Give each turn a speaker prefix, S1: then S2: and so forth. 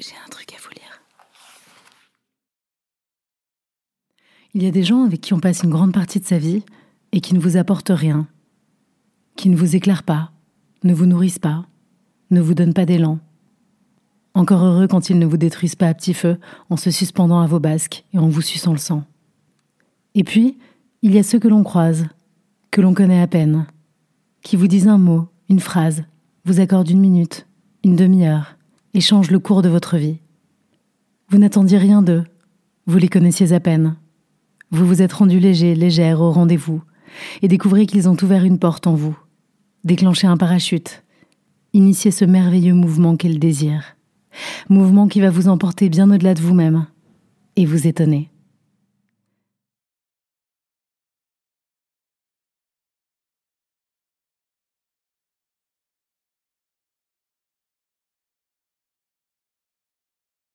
S1: J'ai un truc à vous lire.
S2: Il y a des gens avec qui on passe une grande partie de sa vie et qui ne vous apportent rien, qui ne vous éclairent pas, ne vous nourrissent pas, ne vous donnent pas d'élan. Encore heureux quand ils ne vous détruisent pas à petit feu en se suspendant à vos basques et en vous suçant le sang. Et puis, il y a ceux que l'on croise, que l'on connaît à peine, qui vous disent un mot, une phrase, vous accordent une minute, une demi-heure, et changent le cours de votre vie. Vous n'attendiez rien d'eux, vous les connaissiez à peine. Vous vous êtes rendu léger, légère au rendez-vous, et découvrez qu'ils ont ouvert une porte en vous, déclenché un parachute, initié ce merveilleux mouvement qu'est le. Mouvement qui va vous emporter bien au-delà de vous-même et vous étonner.